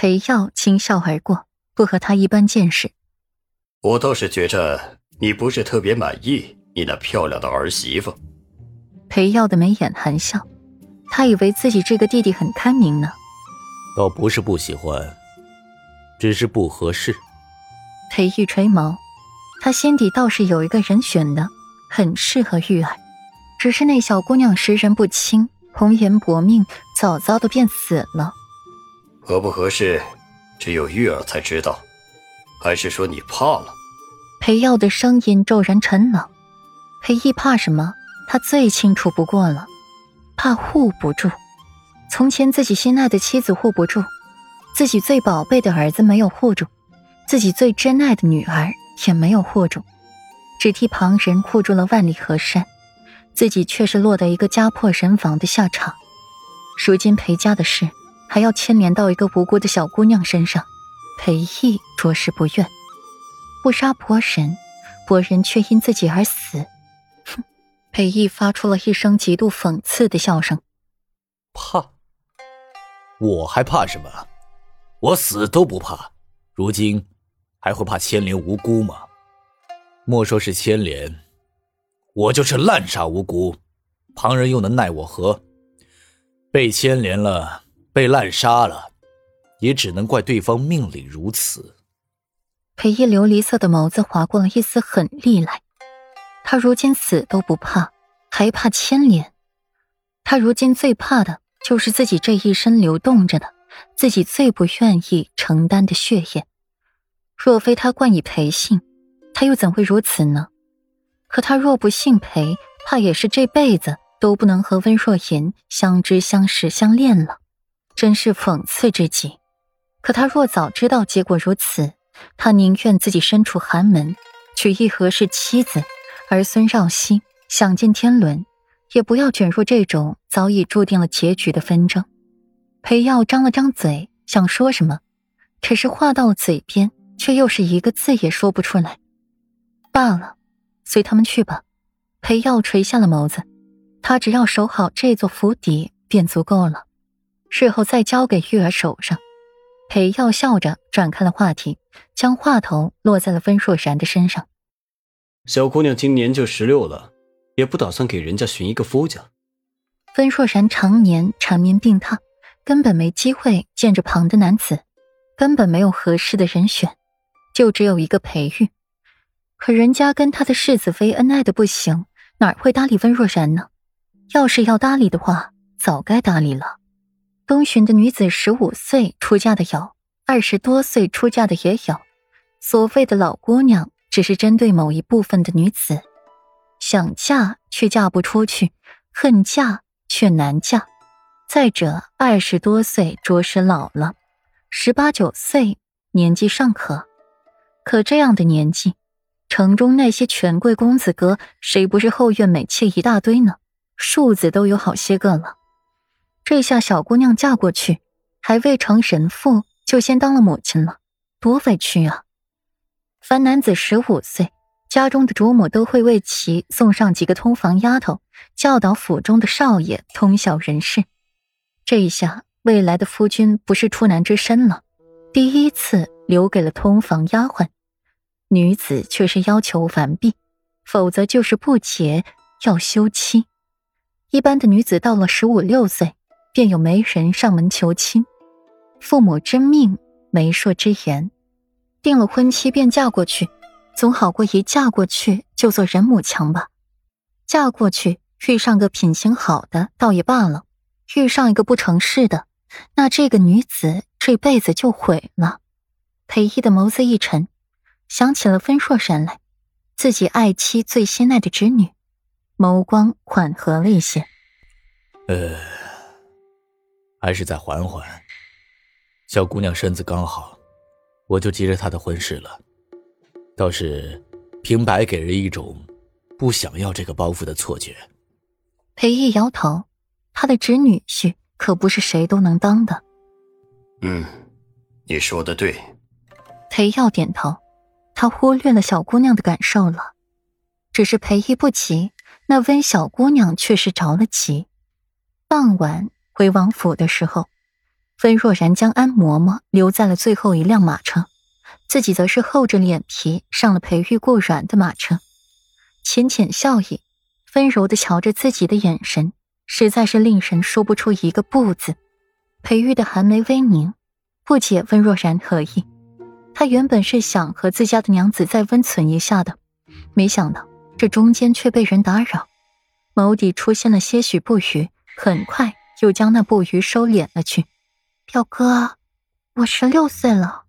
裴耀轻笑而过，不和他一般见识。我倒是觉着你不是特别满意你那漂亮的儿媳妇。裴耀的眉眼含笑，他以为自己这个弟弟很开明呢。倒不是不喜欢，只是不合适。裴玉垂眸，他心底倒是有一个人选的，很适合玉儿，只是那小姑娘识人不清，红颜薄命，早早的便死了。合不合适，只有玉儿才知道。还是说你怕了？裴耀的声音骤然沉冷。裴毅怕什么？他最清楚不过了，怕护不住。从前自己心爱的妻子护不住，自己最宝贝的儿子没有护住，自己最珍爱的女儿也没有护住，只替旁人护住了万里河山，自己却是落得一个家破人亡的下场。如今裴家的事还要牵连到一个无辜的小姑娘身上，裴毅着实不愿。不杀伯仁，伯仁却因自己而死。哼！裴毅发出了一声极度讽刺的笑声。怕。我还怕什么？我死都不怕，如今还会怕牵连无辜吗？莫说是牵连，我就是滥杀无辜，旁人又能奈我何？被牵连了，被滥杀了，也只能怪对方命里如此。裴一琉璃色的眸子划过了一丝狠厉来，他如今死都不怕，还怕牵连？他如今最怕的。就是自己这一身流动着的，自己最不愿意承担的血液。若非他冠以裴姓，他又怎会如此呢？可他若不姓裴，怕也是这辈子都不能和温若言相知、相识、相恋了，真是讽刺至极。可他若早知道结果如此，他宁愿自己身处寒门，娶一合适妻子，儿孙绕膝，享尽天伦。也不要卷入这种早已注定了结局的纷争。裴耀张了张嘴，想说什么，可是话到了嘴边，却又是一个字也说不出来。罢了，随他们去吧。裴耀垂下了眸子，他只要守好这座府邸便足够了，事后再交给玉儿手上。裴耀笑着转开了话题，将话头落在了温若然的身上。小姑娘今年就十六了。也不打算给人家寻一个夫家。温若然常年缠绵病榻，根本没机会见着旁的男子，根本没有合适的人选，就只有一个裴玉。可人家跟他的世子妃恩爱的不行，哪会搭理温若然呢？要是要搭理的话，早该搭理了。东巡的女子十五岁出嫁的有，二十多岁出嫁的也有。所谓的老姑娘，只是针对某一部分的女子。想嫁却嫁不出去，恨嫁却难嫁。再者，二十多岁着实老了，十八九岁年纪尚可。可这样的年纪，城中那些权贵公子哥，谁不是后院美妾一大堆呢？庶子都有好些个了。这下小姑娘嫁过去，还未成人妇，就先当了母亲了，多委屈啊！凡男子十五岁。家中的主母都会为其送上几个通房丫头，教导府中的少爷通晓人事。这一下，未来的夫君不是处男之身了。第一次留给了通房丫鬟，女子却是要求完毕，否则就是不结要休妻。一般的女子到了十五六岁，便有媒人上门求亲，父母之命，媒妁之言，定了婚期便嫁过去。总好过一嫁过去就做人母强吧。嫁过去遇上个品行好的倒也罢了，遇上一个不成事的，那这个女子这辈子就毁了。裴毅的眸子一沉，想起了分硕山来，自己爱妻最心爱的侄女，眸光缓和了一些。呃，还是再缓缓。小姑娘身子刚好，我就急着她的婚事了。倒是平白给人一种不想要这个包袱的错觉。裴毅摇头，他的侄女婿可不是谁都能当的。嗯，你说的对。裴耀点头，他忽略了小姑娘的感受了。只是裴毅不急，那温小姑娘却是着了急。傍晚回王府的时候，温若然将安嬷嬷留在了最后一辆马车，自己则是厚着脸皮上了裴玉过软的马车，浅浅笑意，温柔的瞧着自己的眼神，实在是令人说不出一个不字。裴玉的寒眉微凝，不解温若然何意。他原本是想和自家的娘子再温存一下的，没想到这中间却被人打扰，眸底出现了些许不愉，很快又将那布鱼收敛了去。表哥，我十六岁了。